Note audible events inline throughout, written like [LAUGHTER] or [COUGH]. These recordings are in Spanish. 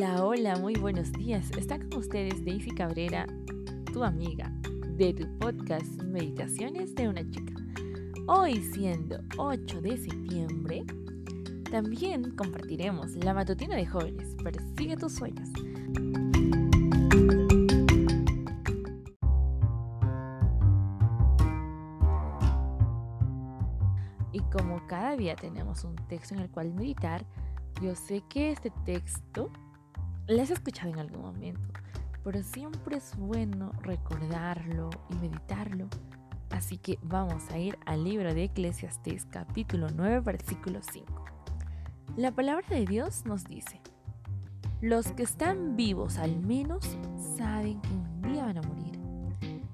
Hola, hola, muy buenos días. Está con ustedes Daisy Cabrera, tu amiga, de tu podcast Meditaciones de una chica. Hoy siendo 8 de septiembre, también compartiremos la matutina de jóvenes. Persigue tus sueños. Y como cada día tenemos un texto en el cual meditar, yo sé que este texto lo has escuchado en algún momento, pero siempre es bueno recordarlo y meditarlo. Así que vamos a ir al libro de Eclesiastes capítulo 9 versículo 5. La palabra de Dios nos dice, los que están vivos al menos saben que un día van a morir,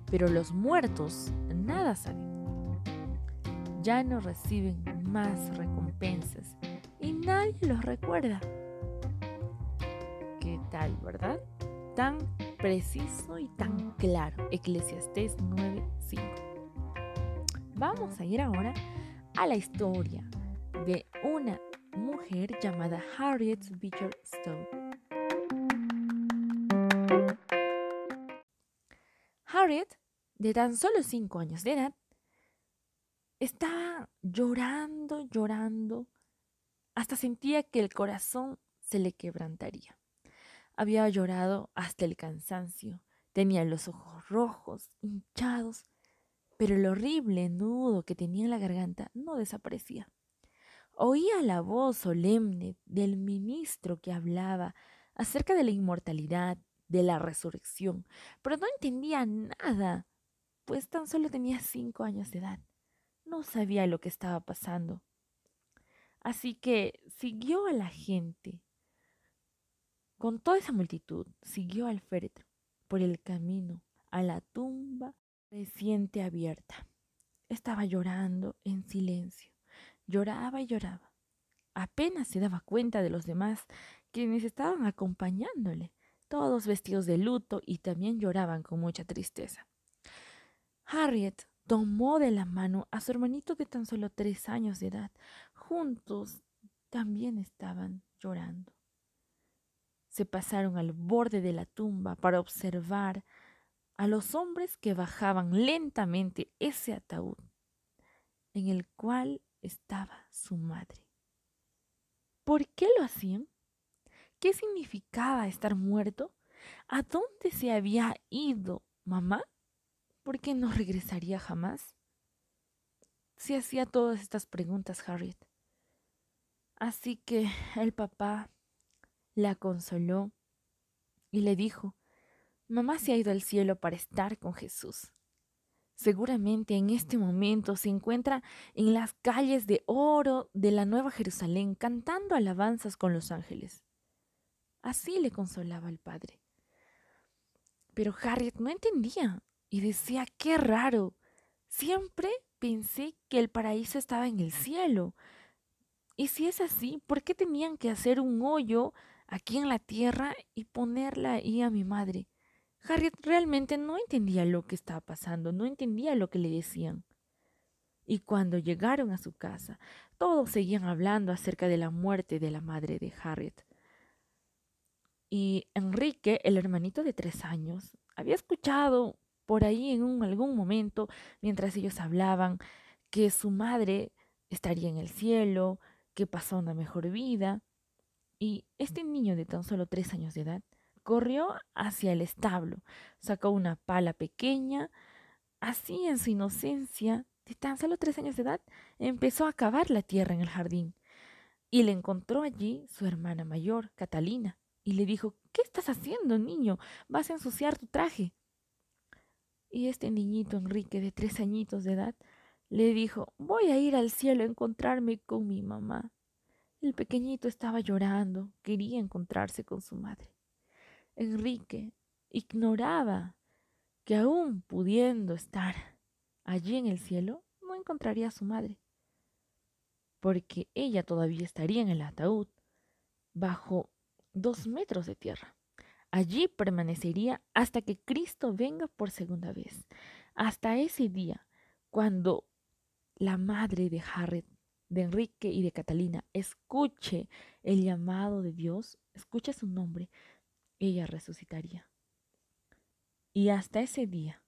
pero los muertos nada saben. Ya no reciben más recompensas y nadie los recuerda. ¿Qué tal, verdad? Tan preciso y tan claro. Eclesiastés 9:5. Vamos a ir ahora a la historia de una mujer llamada Harriet Beecher Stowe. Harriet, de tan solo 5 años de edad, estaba llorando, llorando hasta sentía que el corazón se le quebrantaría. Había llorado hasta el cansancio, tenía los ojos rojos, hinchados, pero el horrible nudo que tenía en la garganta no desaparecía. Oía la voz solemne del ministro que hablaba acerca de la inmortalidad, de la resurrección, pero no entendía nada, pues tan solo tenía cinco años de edad. No sabía lo que estaba pasando. Así que siguió a la gente. Con toda esa multitud, siguió al féretro por el camino a la tumba reciente abierta. Estaba llorando en silencio. Lloraba y lloraba. Apenas se daba cuenta de los demás quienes estaban acompañándole, todos vestidos de luto y también lloraban con mucha tristeza. Harriet tomó de la mano a su hermanito de tan solo tres años de edad. Juntos también estaban llorando. Se pasaron al borde de la tumba para observar a los hombres que bajaban lentamente ese ataúd en el cual estaba su madre. ¿Por qué lo hacían? ¿Qué significaba estar muerto? ¿A dónde se había ido mamá? ¿Por qué no regresaría jamás? Se hacía todas estas preguntas Harriet. Así que el papá la consoló y le dijo, Mamá se ha ido al cielo para estar con Jesús. Seguramente en este momento se encuentra en las calles de oro de la Nueva Jerusalén cantando alabanzas con los ángeles. Así le consolaba el padre. Pero Harriet no entendía y decía, qué raro. Siempre pensé que el paraíso estaba en el cielo. Y si es así, ¿por qué tenían que hacer un hoyo aquí en la tierra y ponerla ahí a mi madre? Harriet realmente no entendía lo que estaba pasando, no entendía lo que le decían. Y cuando llegaron a su casa, todos seguían hablando acerca de la muerte de la madre de Harriet. Y Enrique, el hermanito de tres años, había escuchado por ahí en algún momento, mientras ellos hablaban, que su madre estaría en el cielo, que pasó una mejor vida. Y este niño de tan solo tres años de edad corrió hacia el establo, sacó una pala pequeña, así en su inocencia, de tan solo tres años de edad, empezó a cavar la tierra en el jardín. Y le encontró allí su hermana mayor, Catalina, y le dijo, ¿qué estás haciendo, niño? Vas a ensuciar tu traje. Y este niñito Enrique, de tres añitos de edad, le dijo, voy a ir al cielo a encontrarme con mi mamá. El pequeñito estaba llorando, quería encontrarse con su madre. Enrique ignoraba que aún pudiendo estar allí en el cielo, no encontraría a su madre, porque ella todavía estaría en el ataúd, bajo dos metros de tierra. Allí permanecería hasta que Cristo venga por segunda vez, hasta ese día, cuando la madre de Harriet de Enrique y de Catalina escuche el llamado de Dios, escuche su nombre, ella resucitaría. Y hasta ese día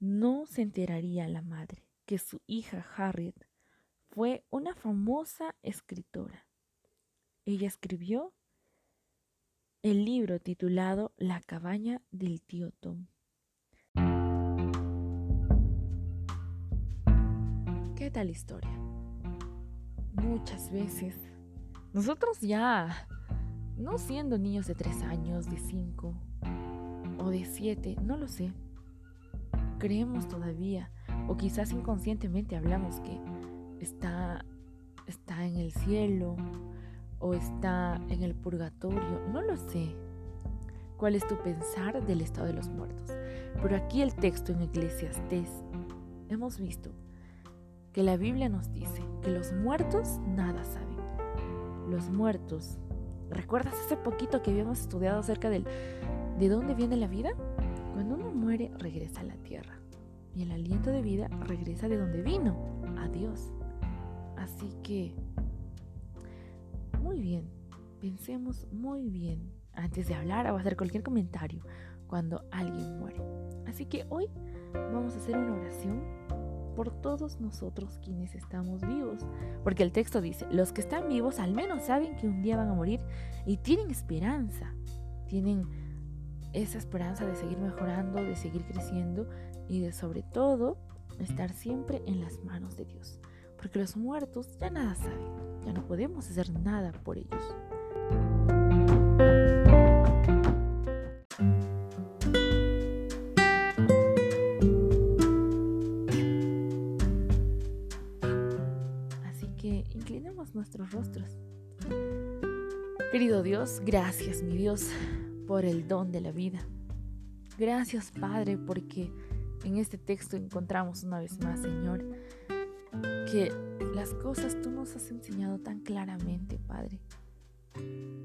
no se enteraría la madre que su hija Harriet fue una famosa escritora. Ella escribió el libro titulado La cabaña del tío Tom. ¿Qué tal historia? Muchas veces nosotros ya, no siendo niños de tres años, de cinco o de siete, no lo sé, creemos todavía o quizás inconscientemente hablamos que está, está en el cielo o está en el purgatorio, no lo sé. ¿Cuál es tu pensar del estado de los muertos? Pero aquí el texto en Eclesiastés hemos visto que la Biblia nos dice que los muertos nada saben. Los muertos, ¿recuerdas ese poquito que habíamos estudiado acerca del de dónde viene la vida? Cuando uno muere regresa a la tierra y el aliento de vida regresa de donde vino, a Dios. Así que, muy bien, pensemos muy bien antes de hablar o hacer cualquier comentario cuando alguien muere. Así que hoy vamos a hacer una oración por todos nosotros quienes estamos vivos. Porque el texto dice, los que están vivos al menos saben que un día van a morir y tienen esperanza. Tienen esa esperanza de seguir mejorando, de seguir creciendo y de sobre todo estar siempre en las manos de Dios porque los muertos ya nada saben, ya no podemos hacer nada por ellos. Dios, gracias mi Dios por el don de la vida. Gracias Padre porque en este texto encontramos una vez más, Señor, que las cosas tú nos has enseñado tan claramente, Padre.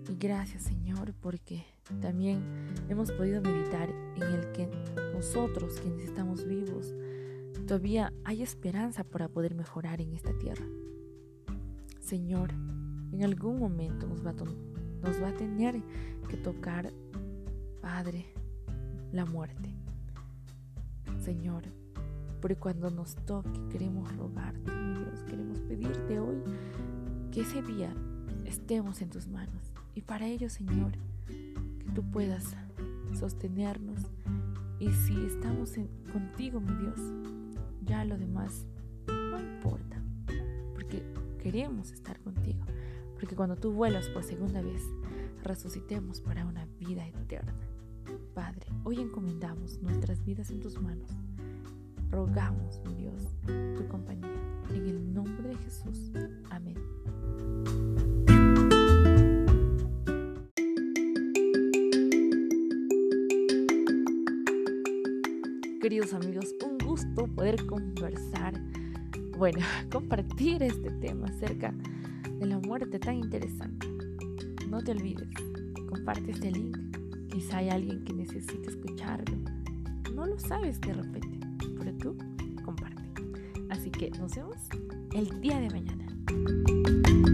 Y gracias, Señor, porque también hemos podido meditar en el que nosotros, quienes estamos vivos, todavía hay esperanza para poder mejorar en esta tierra. Señor, en algún momento nos va a, nos va a tener que tocar, Padre, la muerte. Señor, porque cuando nos toque queremos rogarte, mi Dios, queremos pedirte hoy que ese día estemos en tus manos. Y para ello, Señor, que tú puedas sostenernos. Y si estamos contigo, mi Dios, ya lo demás no importa. Porque queremos estar contigo. Porque cuando tú vuelas por segunda vez, resucitemos para una vida eterna. Padre, hoy encomendamos nuestras vidas en tus manos rogamos, Dios, tu compañía. En el nombre de Jesús. Amén. Queridos amigos, un gusto poder conversar, bueno, [LAUGHS] compartir este tema acerca la muerte tan interesante. No te olvides, comparte este link. Quizá hay alguien que necesite escucharlo. No lo sabes de repente tú comparte. Así que nos vemos el día de mañana.